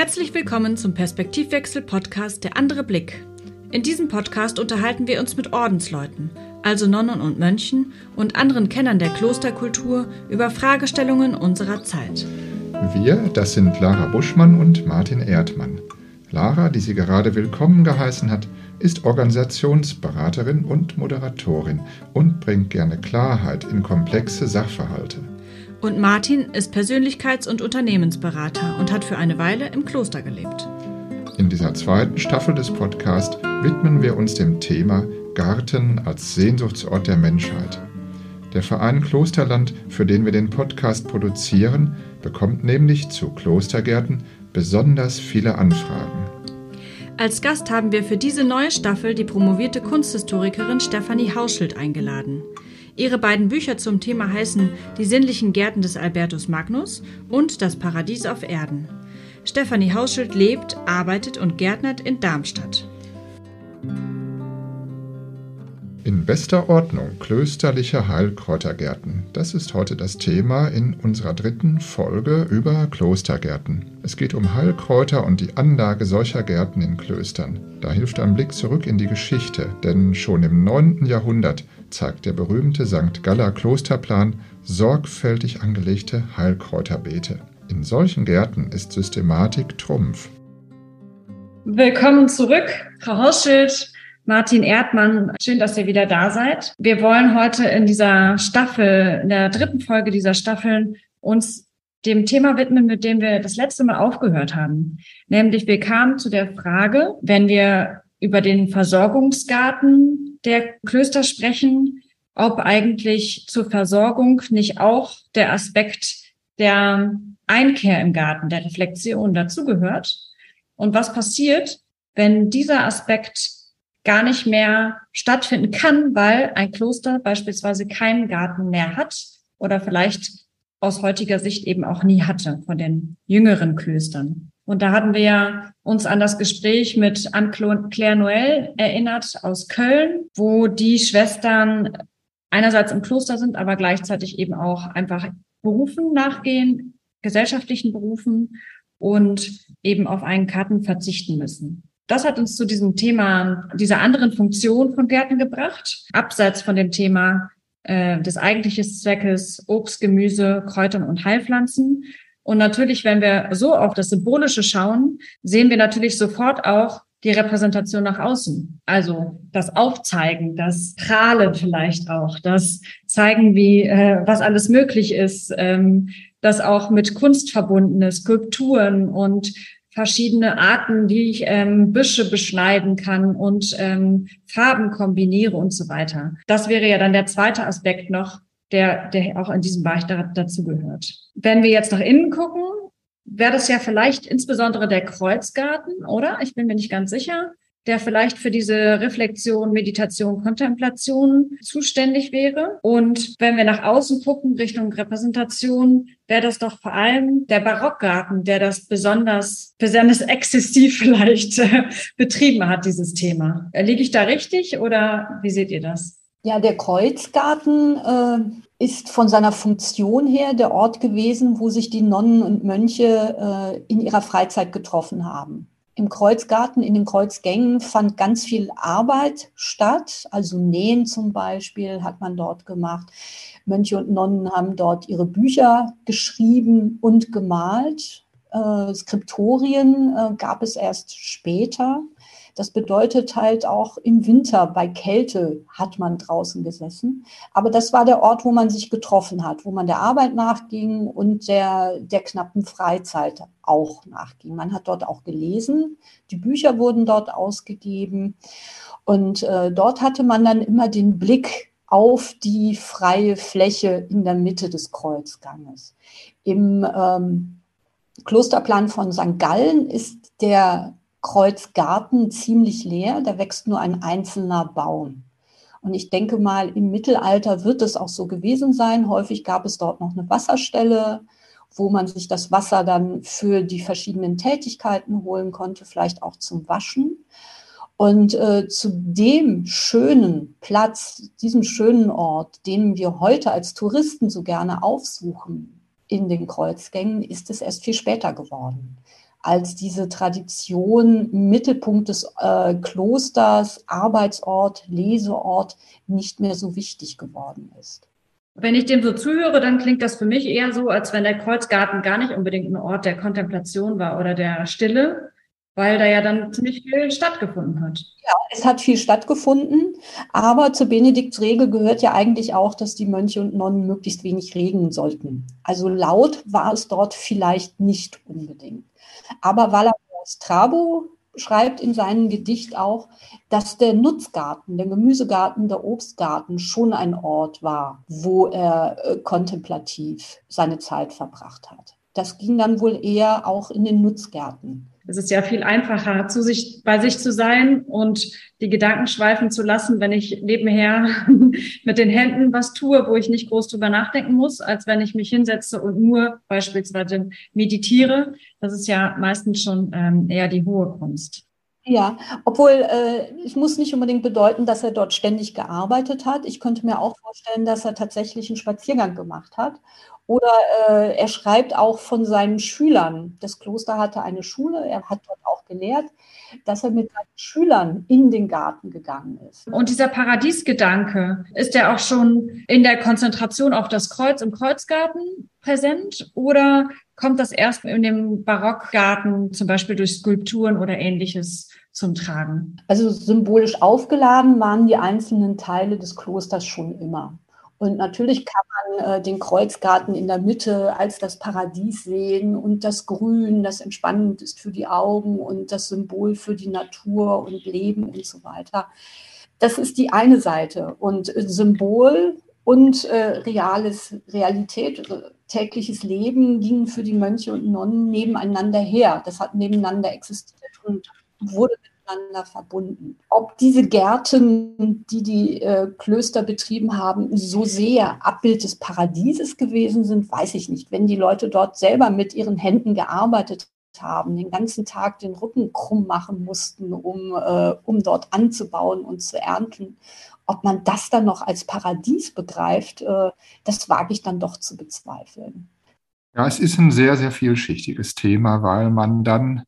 Herzlich willkommen zum Perspektivwechsel-Podcast Der andere Blick. In diesem Podcast unterhalten wir uns mit Ordensleuten, also Nonnen und Mönchen und anderen Kennern der Klosterkultur über Fragestellungen unserer Zeit. Wir, das sind Lara Buschmann und Martin Erdmann. Lara, die sie gerade willkommen geheißen hat, ist Organisationsberaterin und Moderatorin und bringt gerne Klarheit in komplexe Sachverhalte. Und Martin ist Persönlichkeits- und Unternehmensberater und hat für eine Weile im Kloster gelebt. In dieser zweiten Staffel des Podcasts widmen wir uns dem Thema Garten als Sehnsuchtsort der Menschheit. Der Verein Klosterland, für den wir den Podcast produzieren, bekommt nämlich zu Klostergärten besonders viele Anfragen. Als Gast haben wir für diese neue Staffel die promovierte Kunsthistorikerin Stefanie Hauschild eingeladen. Ihre beiden Bücher zum Thema heißen Die sinnlichen Gärten des Albertus Magnus und Das Paradies auf Erden. Stefanie Hauschild lebt, arbeitet und gärtnert in Darmstadt. In bester Ordnung klösterliche Heilkräutergärten. Das ist heute das Thema in unserer dritten Folge über Klostergärten. Es geht um Heilkräuter und die Anlage solcher Gärten in Klöstern. Da hilft ein Blick zurück in die Geschichte, denn schon im 9. Jahrhundert zeigt der berühmte St. Galler Klosterplan sorgfältig angelegte Heilkräuterbeete. In solchen Gärten ist Systematik Trumpf. Willkommen zurück, Frau Hauschild. Martin Erdmann, schön, dass ihr wieder da seid. Wir wollen heute in dieser Staffel, in der dritten Folge dieser Staffeln, uns dem Thema widmen, mit dem wir das letzte Mal aufgehört haben. Nämlich wir kamen zu der Frage, wenn wir über den Versorgungsgarten der Klöster sprechen, ob eigentlich zur Versorgung nicht auch der Aspekt der Einkehr im Garten, der Reflexion dazugehört. Und was passiert, wenn dieser Aspekt gar nicht mehr stattfinden kann, weil ein Kloster beispielsweise keinen Garten mehr hat oder vielleicht aus heutiger Sicht eben auch nie hatte von den jüngeren Klöstern. Und da hatten wir ja uns an das Gespräch mit Anne-Claire Noël erinnert aus Köln, wo die Schwestern einerseits im Kloster sind, aber gleichzeitig eben auch einfach Berufen nachgehen, gesellschaftlichen Berufen und eben auf einen Karten verzichten müssen. Das hat uns zu diesem Thema, dieser anderen Funktion von Gärten gebracht, abseits von dem Thema äh, des eigentlichen Zweckes Obst, Gemüse, Kräutern und Heilpflanzen. Und natürlich, wenn wir so auf das Symbolische schauen, sehen wir natürlich sofort auch die Repräsentation nach außen. Also das Aufzeigen, das Prahlen vielleicht auch, das Zeigen, wie äh, was alles möglich ist, ähm, das auch mit Kunst verbundene Skulpturen und verschiedene Arten, wie ich ähm, Büsche beschneiden kann und ähm, Farben kombiniere und so weiter. Das wäre ja dann der zweite Aspekt noch, der, der auch in diesem Bereich da, dazu gehört. Wenn wir jetzt nach innen gucken, wäre das ja vielleicht insbesondere der Kreuzgarten, oder? Ich bin mir nicht ganz sicher der vielleicht für diese Reflexion, Meditation, Kontemplation zuständig wäre. Und wenn wir nach außen gucken, Richtung Repräsentation, wäre das doch vor allem der Barockgarten, der das besonders, besonders exzessiv vielleicht äh, betrieben hat, dieses Thema. Liege ich da richtig oder wie seht ihr das? Ja, der Kreuzgarten äh, ist von seiner Funktion her der Ort gewesen, wo sich die Nonnen und Mönche äh, in ihrer Freizeit getroffen haben. Im Kreuzgarten, in den Kreuzgängen fand ganz viel Arbeit statt. Also Nähen zum Beispiel hat man dort gemacht. Mönche und Nonnen haben dort ihre Bücher geschrieben und gemalt. Äh, Skriptorien äh, gab es erst später. Das bedeutet halt auch im Winter bei Kälte hat man draußen gesessen. Aber das war der Ort, wo man sich getroffen hat, wo man der Arbeit nachging und der, der knappen Freizeit auch nachging. Man hat dort auch gelesen. Die Bücher wurden dort ausgegeben. Und äh, dort hatte man dann immer den Blick auf die freie Fläche in der Mitte des Kreuzganges. Im ähm, Klosterplan von St. Gallen ist der Kreuzgarten ziemlich leer, da wächst nur ein einzelner Baum. Und ich denke mal, im Mittelalter wird es auch so gewesen sein. Häufig gab es dort noch eine Wasserstelle, wo man sich das Wasser dann für die verschiedenen Tätigkeiten holen konnte, vielleicht auch zum Waschen. Und äh, zu dem schönen Platz, diesem schönen Ort, den wir heute als Touristen so gerne aufsuchen in den Kreuzgängen, ist es erst viel später geworden. Als diese Tradition Mittelpunkt des äh, Klosters, Arbeitsort, Leseort nicht mehr so wichtig geworden ist. Wenn ich dem so zuhöre, dann klingt das für mich eher so, als wenn der Kreuzgarten gar nicht unbedingt ein Ort der Kontemplation war oder der Stille, weil da ja dann ziemlich viel stattgefunden hat. Ja, es hat viel stattgefunden, aber zur Benediktsregel gehört ja eigentlich auch, dass die Mönche und Nonnen möglichst wenig reden sollten. Also laut war es dort vielleicht nicht unbedingt. Aber Valerius Strabo schreibt in seinem Gedicht auch, dass der Nutzgarten, der Gemüsegarten, der Obstgarten schon ein Ort war, wo er äh, kontemplativ seine Zeit verbracht hat. Das ging dann wohl eher auch in den Nutzgärten. Es ist ja viel einfacher, zu sich, bei sich zu sein und die Gedanken schweifen zu lassen, wenn ich nebenher mit den Händen was tue, wo ich nicht groß drüber nachdenken muss, als wenn ich mich hinsetze und nur beispielsweise meditiere. Das ist ja meistens schon ähm, eher die hohe Kunst. Ja, obwohl äh, es muss nicht unbedingt bedeuten, dass er dort ständig gearbeitet hat. Ich könnte mir auch vorstellen, dass er tatsächlich einen Spaziergang gemacht hat oder äh, er schreibt auch von seinen Schülern. Das Kloster hatte eine Schule, er hat dort auch gelehrt, dass er mit seinen Schülern in den Garten gegangen ist. Und dieser Paradiesgedanke, ist er auch schon in der Konzentration auf das Kreuz im Kreuzgarten präsent oder kommt das erst in dem Barockgarten, zum Beispiel durch Skulpturen oder ähnliches, zum Tragen? Also symbolisch aufgeladen waren die einzelnen Teile des Klosters schon immer. Und natürlich kann man äh, den Kreuzgarten in der Mitte als das Paradies sehen und das Grün, das entspannend ist für die Augen und das Symbol für die Natur und Leben und so weiter. Das ist die eine Seite. Und äh, Symbol und äh, reales, Realität, äh, tägliches Leben gingen für die Mönche und Nonnen nebeneinander her. Das hat nebeneinander existiert und wurde miteinander verbunden. Ob diese Gärten, die die äh, Klöster betrieben haben, so sehr Abbild des Paradieses gewesen sind, weiß ich nicht. Wenn die Leute dort selber mit ihren Händen gearbeitet haben, den ganzen Tag den Rücken krumm machen mussten, um, äh, um dort anzubauen und zu ernten. Ob man das dann noch als Paradies begreift, äh, das wage ich dann doch zu bezweifeln. Ja, es ist ein sehr, sehr vielschichtiges Thema, weil man dann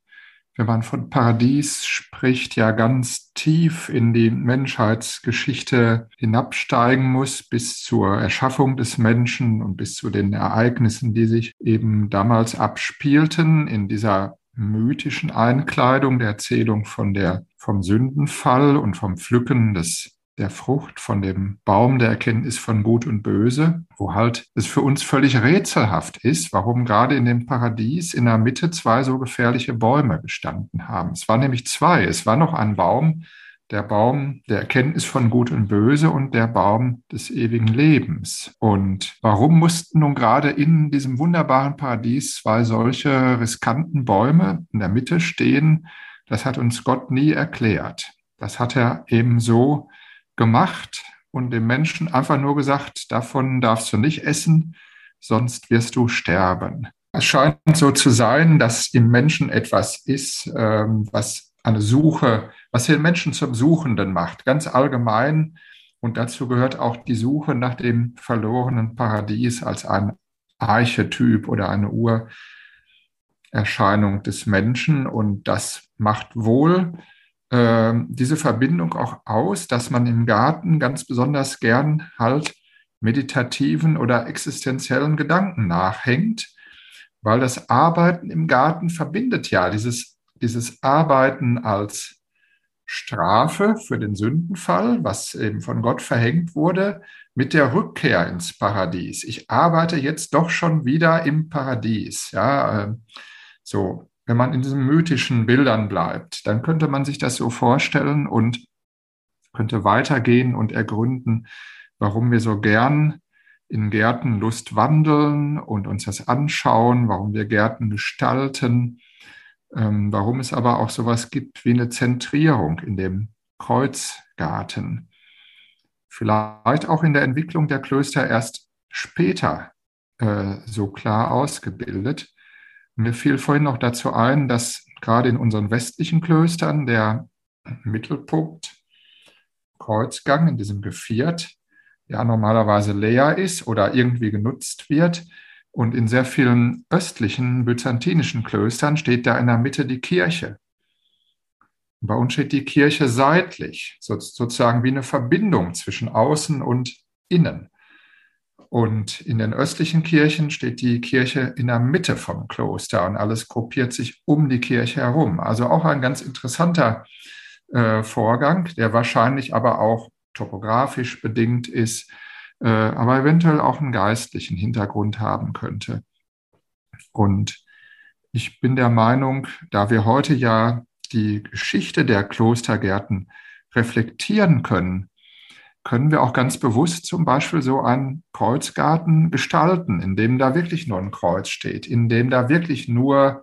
wenn man von Paradies spricht, ja ganz tief in die Menschheitsgeschichte hinabsteigen muss, bis zur Erschaffung des Menschen und bis zu den Ereignissen, die sich eben damals abspielten in dieser mythischen Einkleidung der Erzählung von der, vom Sündenfall und vom Pflücken des der Frucht, von dem Baum der Erkenntnis von Gut und Böse, wo halt es für uns völlig rätselhaft ist, warum gerade in dem Paradies in der Mitte zwei so gefährliche Bäume gestanden haben. Es waren nämlich zwei. Es war noch ein Baum, der Baum der Erkenntnis von Gut und Böse und der Baum des ewigen Lebens. Und warum mussten nun gerade in diesem wunderbaren Paradies zwei solche riskanten Bäume in der Mitte stehen? Das hat uns Gott nie erklärt. Das hat er eben so gemacht und dem Menschen einfach nur gesagt, davon darfst du nicht essen, sonst wirst du sterben. Es scheint so zu sein, dass im Menschen etwas ist, ähm, was eine Suche, was den Menschen zum Suchenden macht, ganz allgemein. Und dazu gehört auch die Suche nach dem verlorenen Paradies als ein Archetyp oder eine Urerscheinung des Menschen. Und das macht wohl äh, diese Verbindung auch aus, dass man im Garten ganz besonders gern halt meditativen oder existenziellen Gedanken nachhängt, weil das Arbeiten im Garten verbindet ja dieses, dieses Arbeiten als Strafe für den Sündenfall, was eben von Gott verhängt wurde, mit der Rückkehr ins Paradies. Ich arbeite jetzt doch schon wieder im Paradies. Ja, äh, so wenn man in diesen mythischen Bildern bleibt, dann könnte man sich das so vorstellen und könnte weitergehen und ergründen, warum wir so gern in Gärten Lust wandeln und uns das anschauen, warum wir Gärten gestalten, ähm, warum es aber auch sowas gibt wie eine Zentrierung in dem Kreuzgarten. Vielleicht auch in der Entwicklung der Klöster erst später äh, so klar ausgebildet. Mir fiel vorhin noch dazu ein, dass gerade in unseren westlichen Klöstern der Mittelpunkt Kreuzgang in diesem Geviert ja normalerweise leer ist oder irgendwie genutzt wird, Und in sehr vielen östlichen byzantinischen Klöstern steht da in der Mitte die Kirche. Bei uns steht die Kirche seitlich, sozusagen wie eine Verbindung zwischen außen und innen. Und in den östlichen Kirchen steht die Kirche in der Mitte vom Kloster und alles gruppiert sich um die Kirche herum. Also auch ein ganz interessanter äh, Vorgang, der wahrscheinlich aber auch topografisch bedingt ist, äh, aber eventuell auch einen geistlichen Hintergrund haben könnte. Und ich bin der Meinung, da wir heute ja die Geschichte der Klostergärten reflektieren können, können wir auch ganz bewusst zum Beispiel so einen Kreuzgarten gestalten, in dem da wirklich nur ein Kreuz steht, in dem da wirklich nur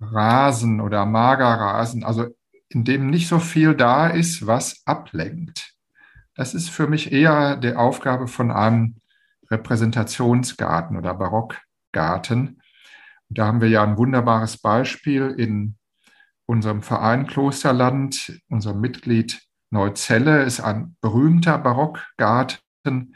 Rasen oder Magerrasen, also in dem nicht so viel da ist, was ablenkt. Das ist für mich eher die Aufgabe von einem Repräsentationsgarten oder Barockgarten. Da haben wir ja ein wunderbares Beispiel in unserem Verein Klosterland. Unser Mitglied Neuzelle ist ein berühmter Barockgarten,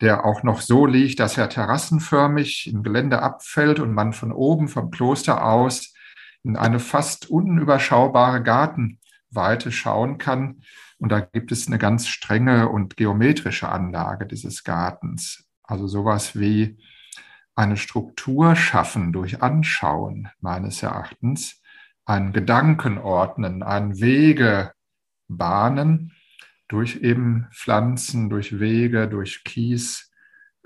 der auch noch so liegt, dass er terrassenförmig im Gelände abfällt und man von oben vom Kloster aus in eine fast unüberschaubare Gartenweite schauen kann. Und da gibt es eine ganz strenge und geometrische Anlage dieses Gartens. Also sowas wie eine Struktur schaffen durch Anschauen meines Erachtens ein Gedanken ordnen, ein Wege bahnen durch eben Pflanzen, durch Wege, durch Kies,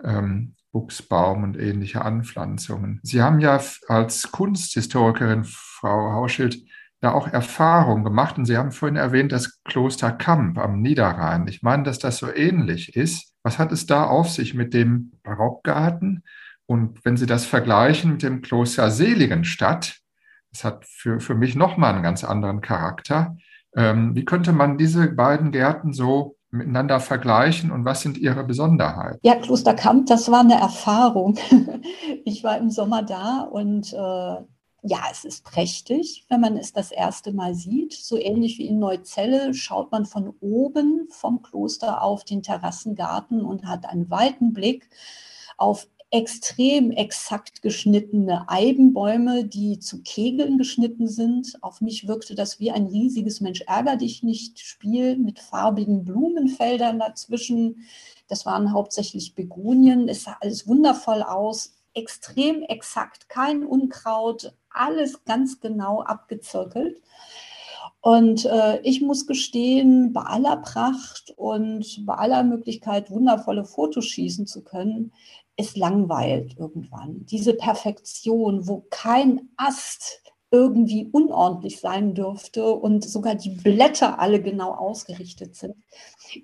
ähm, Buchsbaum und ähnliche Anpflanzungen. Sie haben ja als Kunsthistorikerin, Frau Hauschild, da auch Erfahrung gemacht und Sie haben vorhin erwähnt, das Kloster Kamp am Niederrhein. Ich meine, dass das so ähnlich ist. Was hat es da auf sich mit dem Barockgarten? Und wenn Sie das vergleichen mit dem Kloster Seligenstadt, das hat für, für mich nochmal einen ganz anderen Charakter. Ähm, wie könnte man diese beiden Gärten so miteinander vergleichen und was sind ihre Besonderheiten? Ja, Klosterkamp, das war eine Erfahrung. Ich war im Sommer da und äh, ja, es ist prächtig, wenn man es das erste Mal sieht. So ähnlich wie in Neuzelle schaut man von oben vom Kloster auf den Terrassengarten und hat einen weiten Blick auf extrem exakt geschnittene Eibenbäume, die zu Kegeln geschnitten sind. Auf mich wirkte das wie ein riesiges Mensch ärger dich nicht Spiel mit farbigen Blumenfeldern dazwischen. Das waren hauptsächlich Begonien. Es sah alles wundervoll aus, extrem exakt, kein Unkraut, alles ganz genau abgezirkelt. Und äh, ich muss gestehen, bei aller Pracht und bei aller Möglichkeit, wundervolle Fotos schießen zu können, es langweilt irgendwann. Diese Perfektion, wo kein Ast irgendwie unordentlich sein dürfte und sogar die Blätter alle genau ausgerichtet sind.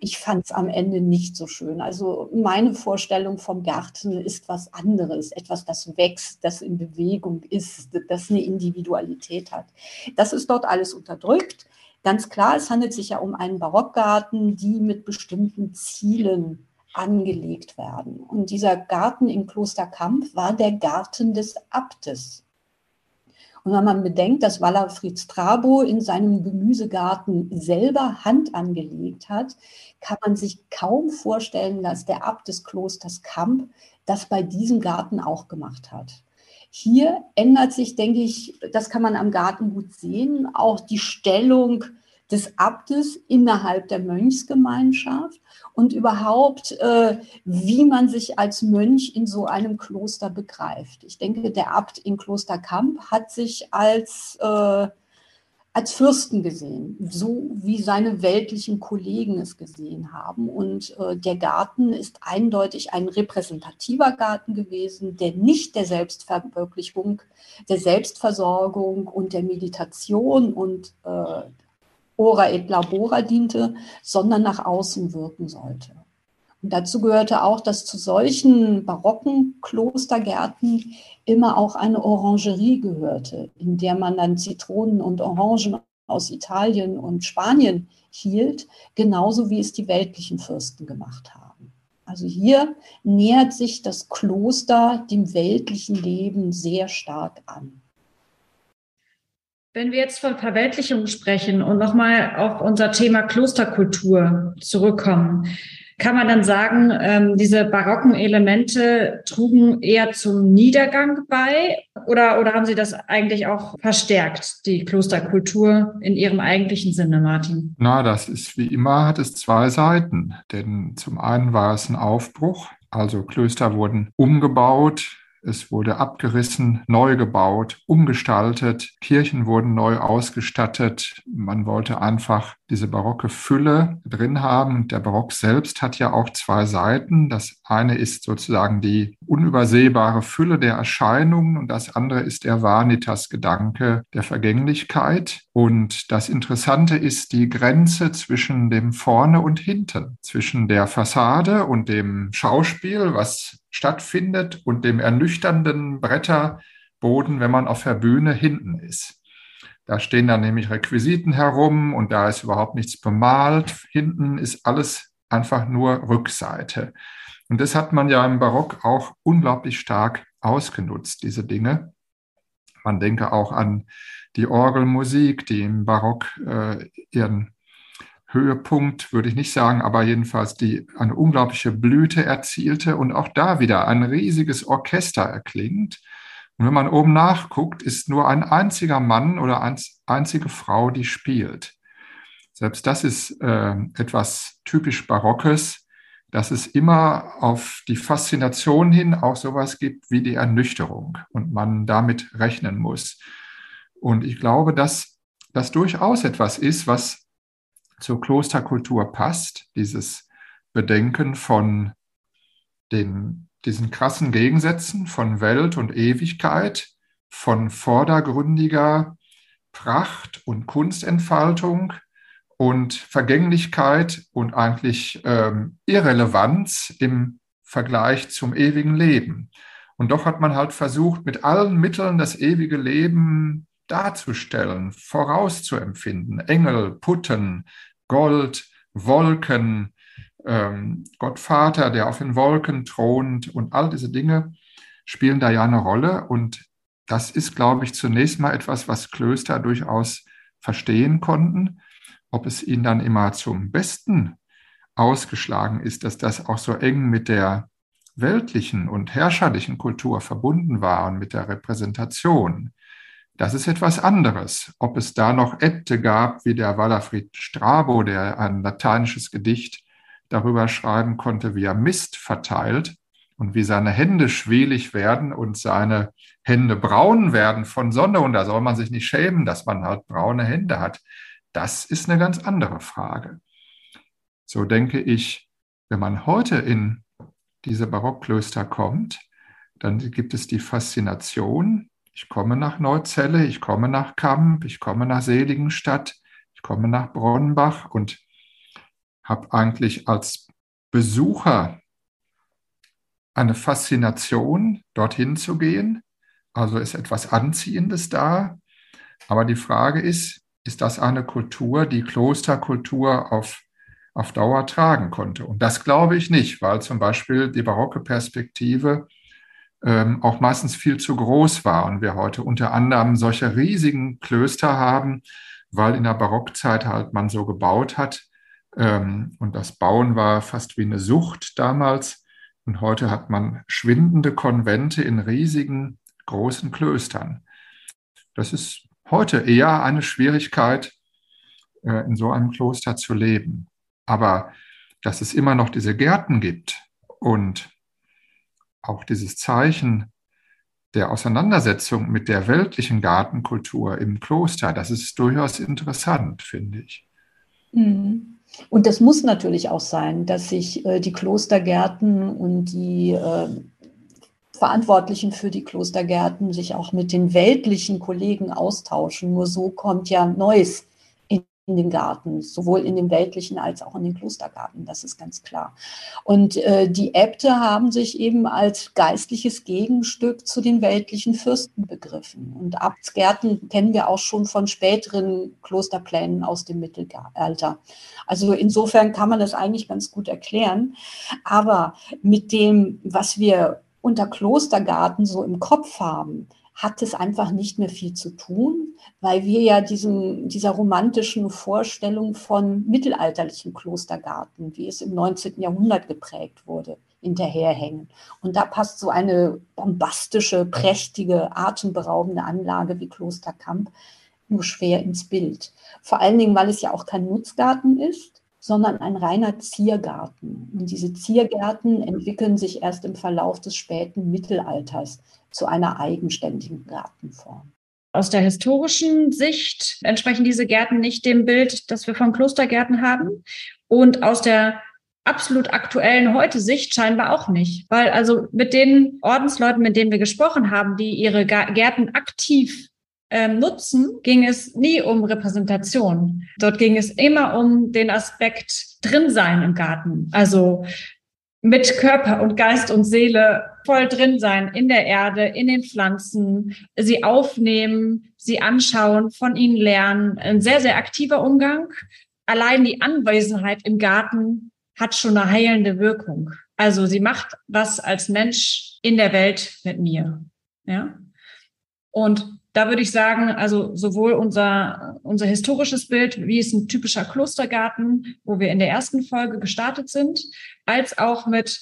Ich fand es am Ende nicht so schön. Also meine Vorstellung vom Garten ist was anderes, etwas, das wächst, das in Bewegung ist, das eine Individualität hat. Das ist dort alles unterdrückt. Ganz klar, es handelt sich ja um einen Barockgarten, die mit bestimmten Zielen angelegt werden. Und dieser Garten in Klosterkamp war der Garten des Abtes. Und wenn man bedenkt, dass Wallerfried Strabo in seinem Gemüsegarten selber Hand angelegt hat, kann man sich kaum vorstellen, dass der Abt des Klosters Kamp das bei diesem Garten auch gemacht hat. Hier ändert sich, denke ich, das kann man am Garten gut sehen, auch die Stellung des Abtes innerhalb der Mönchsgemeinschaft und überhaupt, äh, wie man sich als Mönch in so einem Kloster begreift. Ich denke, der Abt in Klosterkamp hat sich als, äh, als Fürsten gesehen, so wie seine weltlichen Kollegen es gesehen haben. Und äh, der Garten ist eindeutig ein repräsentativer Garten gewesen, der nicht der Selbstverwirklichung, der Selbstversorgung und der Meditation und äh, ora et labora diente, sondern nach außen wirken sollte. Und dazu gehörte auch, dass zu solchen barocken Klostergärten immer auch eine Orangerie gehörte, in der man dann Zitronen und Orangen aus Italien und Spanien hielt, genauso wie es die weltlichen Fürsten gemacht haben. Also hier nähert sich das Kloster dem weltlichen Leben sehr stark an. Wenn wir jetzt von Verweltlichung sprechen und nochmal auf unser Thema Klosterkultur zurückkommen, Kann man dann sagen, ähm, diese barocken Elemente trugen eher zum Niedergang bei oder, oder haben sie das eigentlich auch verstärkt, die Klosterkultur in ihrem eigentlichen Sinne, Martin? Na, das ist wie immer, hat es zwei Seiten. Denn zum einen war es ein Aufbruch, also Klöster wurden umgebaut, es wurde abgerissen, neu gebaut, umgestaltet, Kirchen wurden neu ausgestattet. Man wollte einfach diese barocke Fülle drin haben. Der Barock selbst hat ja auch zwei Seiten. Das eine ist sozusagen die unübersehbare Fülle der Erscheinungen und das andere ist der Vanitas-Gedanke der Vergänglichkeit. Und das Interessante ist die Grenze zwischen dem Vorne und Hinten, zwischen der Fassade und dem Schauspiel, was stattfindet und dem ernüchternden Bretterboden, wenn man auf der Bühne hinten ist. Da stehen dann nämlich Requisiten herum und da ist überhaupt nichts bemalt. Hinten ist alles einfach nur Rückseite. Und das hat man ja im Barock auch unglaublich stark ausgenutzt, diese Dinge. Man denke auch an die Orgelmusik, die im Barock äh, ihren Höhepunkt, würde ich nicht sagen, aber jedenfalls die eine unglaubliche Blüte erzielte und auch da wieder ein riesiges Orchester erklingt. Und wenn man oben nachguckt, ist nur ein einziger Mann oder eine einzige Frau, die spielt. Selbst das ist äh, etwas typisch Barockes, dass es immer auf die Faszination hin auch sowas gibt wie die Ernüchterung und man damit rechnen muss. Und ich glaube, dass das durchaus etwas ist, was zur Klosterkultur passt, dieses Bedenken von den, diesen krassen Gegensätzen von Welt und Ewigkeit, von vordergründiger Pracht und Kunstentfaltung und Vergänglichkeit und eigentlich ähm, Irrelevanz im Vergleich zum ewigen Leben. Und doch hat man halt versucht, mit allen Mitteln das ewige Leben darzustellen, vorauszuempfinden. Engel, Putten, Gold, Wolken, ähm, Gott Vater, der auf den Wolken thront und all diese Dinge spielen da ja eine Rolle. Und das ist, glaube ich, zunächst mal etwas, was Klöster durchaus verstehen konnten. Ob es ihnen dann immer zum Besten ausgeschlagen ist, dass das auch so eng mit der weltlichen und herrscherlichen Kultur verbunden war und mit der Repräsentation. Das ist etwas anderes. Ob es da noch Äbte gab, wie der Wallerfried Strabo, der ein lateinisches Gedicht darüber schreiben konnte, wie er Mist verteilt und wie seine Hände schwelig werden und seine Hände braun werden von Sonne. Und da soll man sich nicht schämen, dass man halt braune Hände hat. Das ist eine ganz andere Frage. So denke ich, wenn man heute in diese Barockklöster kommt, dann gibt es die Faszination ich komme nach Neuzelle, ich komme nach Kamp, ich komme nach Seligenstadt, ich komme nach Bronnbach und habe eigentlich als Besucher eine Faszination, dorthin zu gehen. Also ist etwas Anziehendes da. Aber die Frage ist, ist das eine Kultur, die Klosterkultur auf, auf Dauer tragen konnte? Und das glaube ich nicht, weil zum Beispiel die barocke Perspektive ähm, auch meistens viel zu groß war und wir heute unter anderem solche riesigen Klöster haben, weil in der Barockzeit halt man so gebaut hat und das Bauen war fast wie eine Sucht damals und heute hat man schwindende Konvente in riesigen großen Klöstern. Das ist heute eher eine Schwierigkeit, äh, in so einem Kloster zu leben. Aber dass es immer noch diese Gärten gibt und auch dieses Zeichen der Auseinandersetzung mit der weltlichen Gartenkultur im Kloster, das ist durchaus interessant, finde ich. Mhm. Und das muss natürlich auch sein, dass sich äh, die Klostergärten und die äh, Verantwortlichen für die Klostergärten sich auch mit den weltlichen Kollegen austauschen. Nur so kommt ja Neues in den Garten, sowohl in den weltlichen als auch in den Klostergarten, das ist ganz klar. Und äh, die Äbte haben sich eben als geistliches Gegenstück zu den weltlichen Fürsten begriffen. Und Abtsgärten kennen wir auch schon von späteren Klosterplänen aus dem Mittelalter. Also insofern kann man das eigentlich ganz gut erklären. Aber mit dem, was wir unter Klostergarten so im Kopf haben, hat es einfach nicht mehr viel zu tun, weil wir ja diesem, dieser romantischen Vorstellung von mittelalterlichen Klostergarten, wie es im 19. Jahrhundert geprägt wurde, hinterherhängen. Und da passt so eine bombastische, prächtige, atemberaubende Anlage wie Klosterkamp nur schwer ins Bild. Vor allen Dingen, weil es ja auch kein Nutzgarten ist, sondern ein reiner Ziergarten. Und diese Ziergärten entwickeln sich erst im Verlauf des späten Mittelalters zu einer eigenständigen Gartenform. Aus der historischen Sicht entsprechen diese Gärten nicht dem Bild, das wir von Klostergärten haben. Und aus der absolut aktuellen heute Sicht scheinbar auch nicht. Weil also mit den Ordensleuten, mit denen wir gesprochen haben, die ihre Gärten aktiv ähm, nutzen, ging es nie um Repräsentation. Dort ging es immer um den Aspekt drin sein im Garten. Also mit Körper und Geist und Seele voll drin sein in der Erde, in den Pflanzen, sie aufnehmen, sie anschauen, von ihnen lernen. Ein sehr, sehr aktiver Umgang. Allein die Anwesenheit im Garten hat schon eine heilende Wirkung. Also sie macht was als Mensch in der Welt mit mir. Ja. Und da würde ich sagen, also sowohl unser, unser historisches Bild, wie es ein typischer Klostergarten, wo wir in der ersten Folge gestartet sind, als auch mit,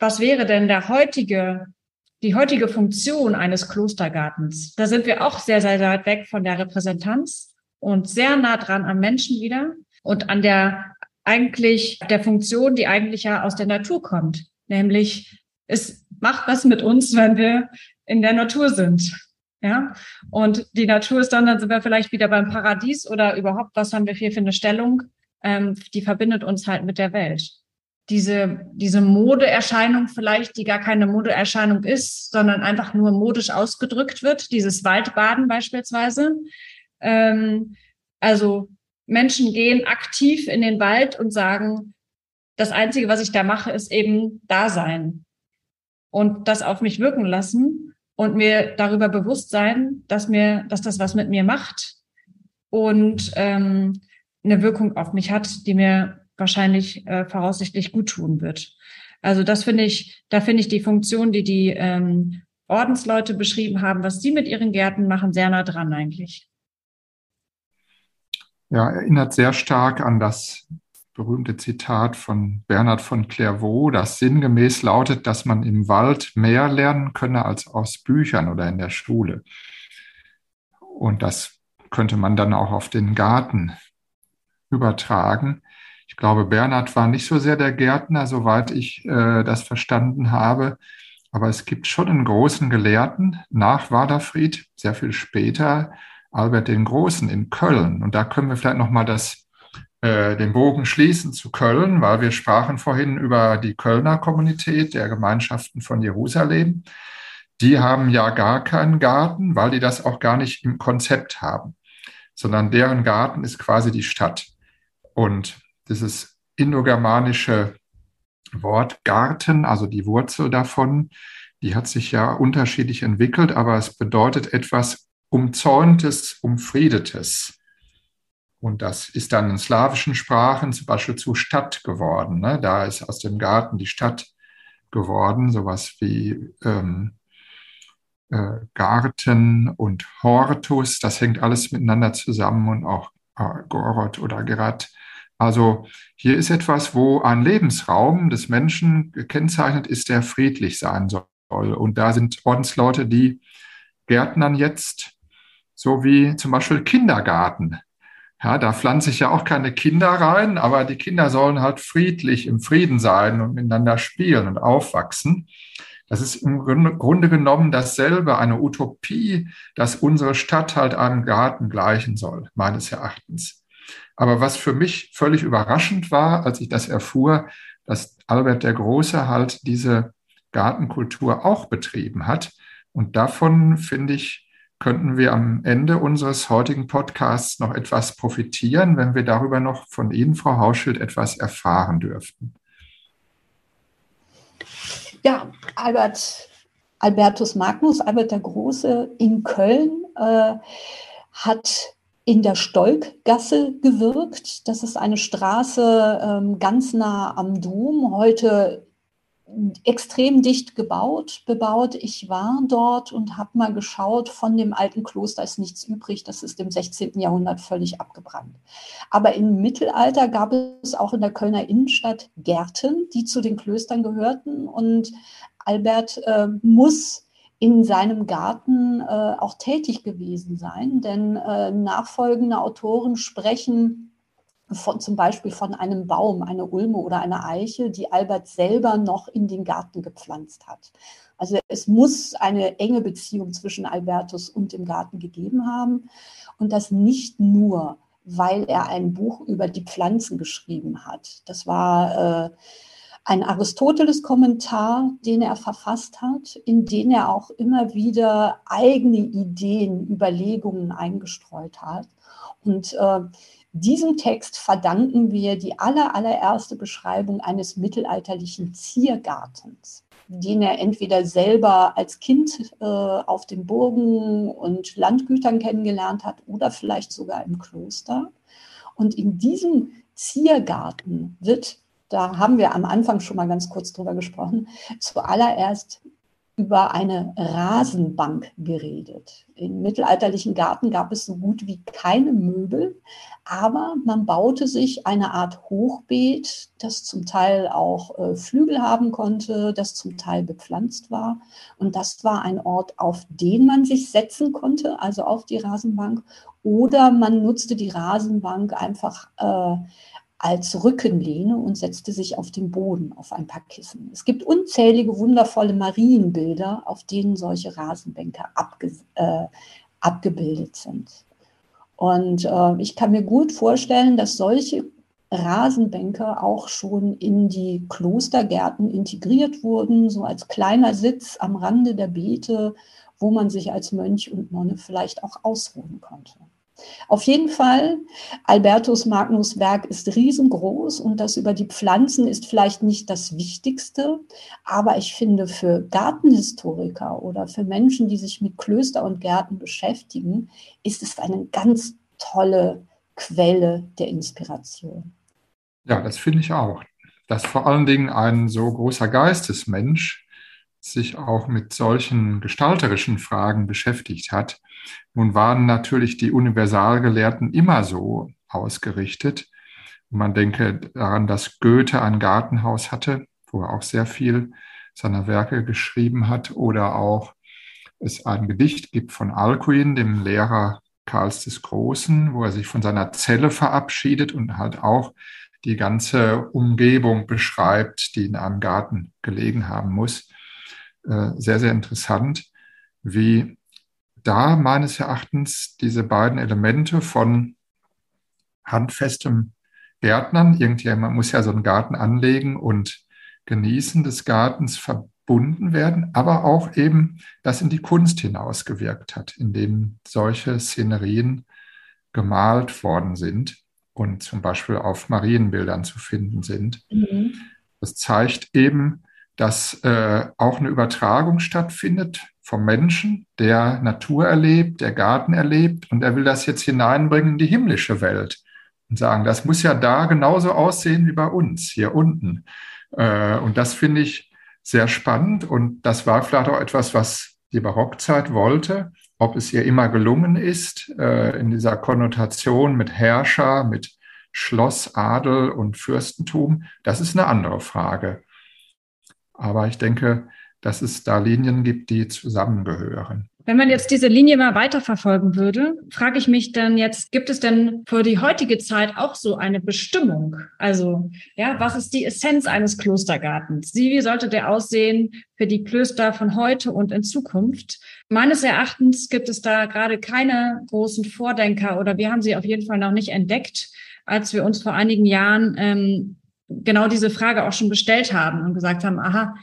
was wäre denn der heutige, die heutige Funktion eines Klostergartens? Da sind wir auch sehr, sehr weit weg von der Repräsentanz und sehr nah dran am Menschen wieder und an der eigentlich der Funktion, die eigentlich ja aus der Natur kommt. Nämlich, es macht was mit uns, wenn wir in der Natur sind. Ja, und die Natur ist dann, dann sind wir vielleicht wieder beim Paradies oder überhaupt, was haben wir hier für eine Stellung? Ähm, die verbindet uns halt mit der Welt. Diese, diese Modeerscheinung vielleicht, die gar keine Modeerscheinung ist, sondern einfach nur modisch ausgedrückt wird, dieses Waldbaden beispielsweise. Ähm, also Menschen gehen aktiv in den Wald und sagen, das Einzige, was ich da mache, ist eben da sein und das auf mich wirken lassen und mir darüber bewusst sein, dass mir, dass das was mit mir macht und ähm, eine Wirkung auf mich hat, die mir wahrscheinlich äh, voraussichtlich gut tun wird. Also das finde ich, da finde ich die Funktion, die die ähm, Ordensleute beschrieben haben, was sie mit ihren Gärten machen, sehr nah dran eigentlich. Ja, erinnert sehr stark an das berühmte Zitat von Bernhard von Clairvaux, das sinngemäß lautet, dass man im Wald mehr lernen könne als aus Büchern oder in der Schule. Und das könnte man dann auch auf den Garten übertragen. Ich glaube, Bernhard war nicht so sehr der Gärtner, soweit ich äh, das verstanden habe. Aber es gibt schon einen großen Gelehrten nach Waderfried, sehr viel später, Albert den Großen in Köln. Und da können wir vielleicht nochmal das äh, den Bogen schließen zu Köln, weil wir sprachen vorhin über die Kölner Kommunität der Gemeinschaften von Jerusalem. Die haben ja gar keinen Garten, weil die das auch gar nicht im Konzept haben, sondern deren Garten ist quasi die Stadt. Und dieses indogermanische Wort Garten, also die Wurzel davon, die hat sich ja unterschiedlich entwickelt, aber es bedeutet etwas Umzäuntes, Umfriedetes. Und das ist dann in slawischen Sprachen zum Beispiel zu Stadt geworden. Ne? Da ist aus dem Garten die Stadt geworden, sowas wie ähm, äh, Garten und Hortus. Das hängt alles miteinander zusammen und auch äh, Gorot oder Gerat. Also hier ist etwas, wo ein Lebensraum des Menschen gekennzeichnet ist, der friedlich sein soll. Und da sind Ordensleute, die Gärtnern jetzt, so wie zum Beispiel Kindergarten ja, da pflanze ich ja auch keine Kinder rein, aber die Kinder sollen halt friedlich im Frieden sein und miteinander spielen und aufwachsen. Das ist im Grunde genommen dasselbe, eine Utopie, dass unsere Stadt halt einem Garten gleichen soll, meines Erachtens. Aber was für mich völlig überraschend war, als ich das erfuhr, dass Albert der Große halt diese Gartenkultur auch betrieben hat. Und davon finde ich, könnten wir am Ende unseres heutigen Podcasts noch etwas profitieren, wenn wir darüber noch von Ihnen, Frau Hauschild, etwas erfahren dürften. Ja, Albert, Albertus Magnus, Albert der Große in Köln, äh, hat in der Stolkgasse gewirkt. Das ist eine Straße ähm, ganz nah am Dom, heute extrem dicht gebaut, bebaut. Ich war dort und habe mal geschaut, von dem alten Kloster ist nichts übrig. Das ist im 16. Jahrhundert völlig abgebrannt. Aber im Mittelalter gab es auch in der Kölner Innenstadt Gärten, die zu den Klöstern gehörten. Und Albert äh, muss in seinem Garten äh, auch tätig gewesen sein, denn äh, nachfolgende Autoren sprechen von, zum Beispiel von einem Baum, eine Ulme oder eine Eiche, die Albert selber noch in den Garten gepflanzt hat. Also es muss eine enge Beziehung zwischen Albertus und dem Garten gegeben haben. Und das nicht nur, weil er ein Buch über die Pflanzen geschrieben hat. Das war äh, ein Aristoteles-Kommentar, den er verfasst hat, in den er auch immer wieder eigene Ideen, Überlegungen eingestreut hat. Und äh, diesem Text verdanken wir die aller, allererste Beschreibung eines mittelalterlichen Ziergartens, den er entweder selber als Kind äh, auf den Burgen und Landgütern kennengelernt hat oder vielleicht sogar im Kloster. Und in diesem Ziergarten wird, da haben wir am Anfang schon mal ganz kurz drüber gesprochen, zuallererst über eine Rasenbank geredet. Im mittelalterlichen Garten gab es so gut wie keine Möbel, aber man baute sich eine Art Hochbeet, das zum Teil auch äh, Flügel haben konnte, das zum Teil bepflanzt war. Und das war ein Ort, auf den man sich setzen konnte, also auf die Rasenbank. Oder man nutzte die Rasenbank einfach äh, als Rückenlehne und setzte sich auf den Boden auf ein paar Kissen. Es gibt unzählige wundervolle Marienbilder, auf denen solche Rasenbänke abge äh, abgebildet sind. Und äh, ich kann mir gut vorstellen, dass solche Rasenbänke auch schon in die Klostergärten integriert wurden, so als kleiner Sitz am Rande der Beete, wo man sich als Mönch und Nonne vielleicht auch ausruhen konnte. Auf jeden Fall, Albertus Magnus Werk ist riesengroß und das über die Pflanzen ist vielleicht nicht das Wichtigste, aber ich finde für Gartenhistoriker oder für Menschen, die sich mit Klöster und Gärten beschäftigen, ist es eine ganz tolle Quelle der Inspiration. Ja, das finde ich auch. Dass vor allen Dingen ein so großer Geistesmensch sich auch mit solchen gestalterischen Fragen beschäftigt hat. Nun waren natürlich die Universalgelehrten immer so ausgerichtet. Man denke daran, dass Goethe ein Gartenhaus hatte, wo er auch sehr viel seiner Werke geschrieben hat, oder auch es ein Gedicht gibt von Alcuin, dem Lehrer Karls des Großen, wo er sich von seiner Zelle verabschiedet und halt auch die ganze Umgebung beschreibt, die in einem Garten gelegen haben muss. Äh, sehr, sehr interessant, wie da meines Erachtens diese beiden Elemente von handfestem Gärtnern, irgendjemand muss ja so einen Garten anlegen und Genießen des Gartens verbunden werden, aber auch eben das in die Kunst hinausgewirkt hat, in dem solche Szenerien gemalt worden sind und zum Beispiel auf Marienbildern zu finden sind. Mhm. Das zeigt eben, dass äh, auch eine Übertragung stattfindet vom Menschen, der Natur erlebt, der Garten erlebt und er will das jetzt hineinbringen in die himmlische Welt und sagen, das muss ja da genauso aussehen wie bei uns hier unten. Äh, und das finde ich sehr spannend und das war vielleicht auch etwas, was die Barockzeit wollte. Ob es ihr immer gelungen ist, äh, in dieser Konnotation mit Herrscher, mit Schloss, Adel und Fürstentum, das ist eine andere Frage. Aber ich denke, dass es da Linien gibt, die zusammengehören. Wenn man jetzt diese Linie mal weiterverfolgen würde, frage ich mich dann jetzt, gibt es denn für die heutige Zeit auch so eine Bestimmung? Also, ja, was ist die Essenz eines Klostergartens? Wie sollte der aussehen für die Klöster von heute und in Zukunft? Meines Erachtens gibt es da gerade keine großen Vordenker oder wir haben sie auf jeden Fall noch nicht entdeckt, als wir uns vor einigen Jahren ähm, genau diese Frage auch schon bestellt haben und gesagt haben, aha,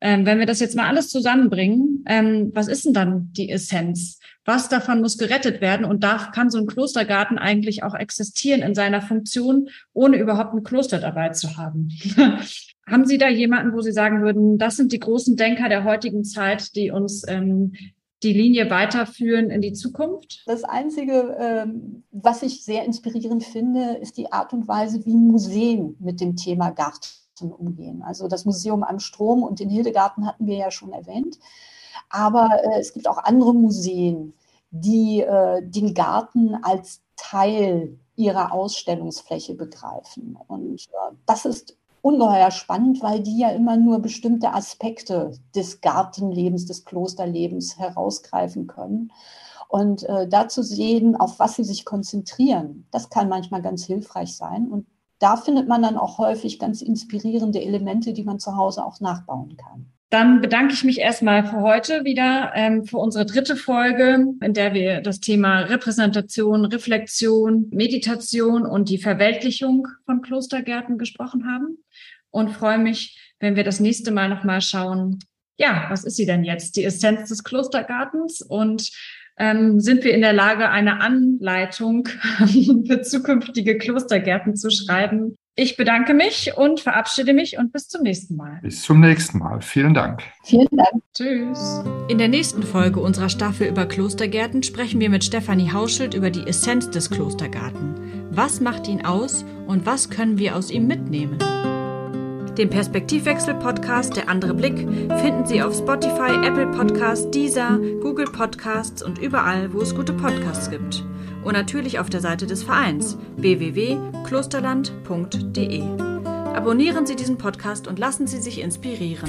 ähm, wenn wir das jetzt mal alles zusammenbringen, ähm, was ist denn dann die Essenz? Was davon muss gerettet werden? Und da kann so ein Klostergarten eigentlich auch existieren in seiner Funktion, ohne überhaupt ein Kloster dabei zu haben. haben Sie da jemanden, wo Sie sagen würden, das sind die großen Denker der heutigen Zeit, die uns ähm, die Linie weiterführen in die Zukunft? Das Einzige, ähm, was ich sehr inspirierend finde, ist die Art und Weise, wie Museen mit dem Thema Garten umgehen. Also das Museum am Strom und den Hildegarten hatten wir ja schon erwähnt. Aber äh, es gibt auch andere Museen, die äh, den Garten als Teil ihrer Ausstellungsfläche begreifen. Und äh, das ist ungeheuer spannend, weil die ja immer nur bestimmte Aspekte des Gartenlebens, des Klosterlebens herausgreifen können. Und äh, da zu sehen, auf was sie sich konzentrieren, das kann manchmal ganz hilfreich sein. Und da findet man dann auch häufig ganz inspirierende Elemente, die man zu Hause auch nachbauen kann. Dann bedanke ich mich erstmal für heute wieder, ähm, für unsere dritte Folge, in der wir das Thema Repräsentation, Reflexion, Meditation und die Verweltlichung von Klostergärten gesprochen haben. Und freue mich, wenn wir das nächste Mal nochmal schauen, ja, was ist sie denn jetzt? Die Essenz des Klostergartens und ähm, sind wir in der Lage, eine Anleitung für zukünftige Klostergärten zu schreiben. Ich bedanke mich und verabschiede mich und bis zum nächsten Mal. Bis zum nächsten Mal. Vielen Dank. Vielen Dank. Tschüss. In der nächsten Folge unserer Staffel über Klostergärten sprechen wir mit Stefanie Hauschild über die Essenz des Klostergarten. Was macht ihn aus und was können wir aus ihm mitnehmen? Den Perspektivwechsel-Podcast Der andere Blick finden Sie auf Spotify, Apple Podcasts, Deezer, Google Podcasts und überall, wo es gute Podcasts gibt. Und natürlich auf der Seite des Vereins www.klosterland.de. Abonnieren Sie diesen Podcast und lassen Sie sich inspirieren.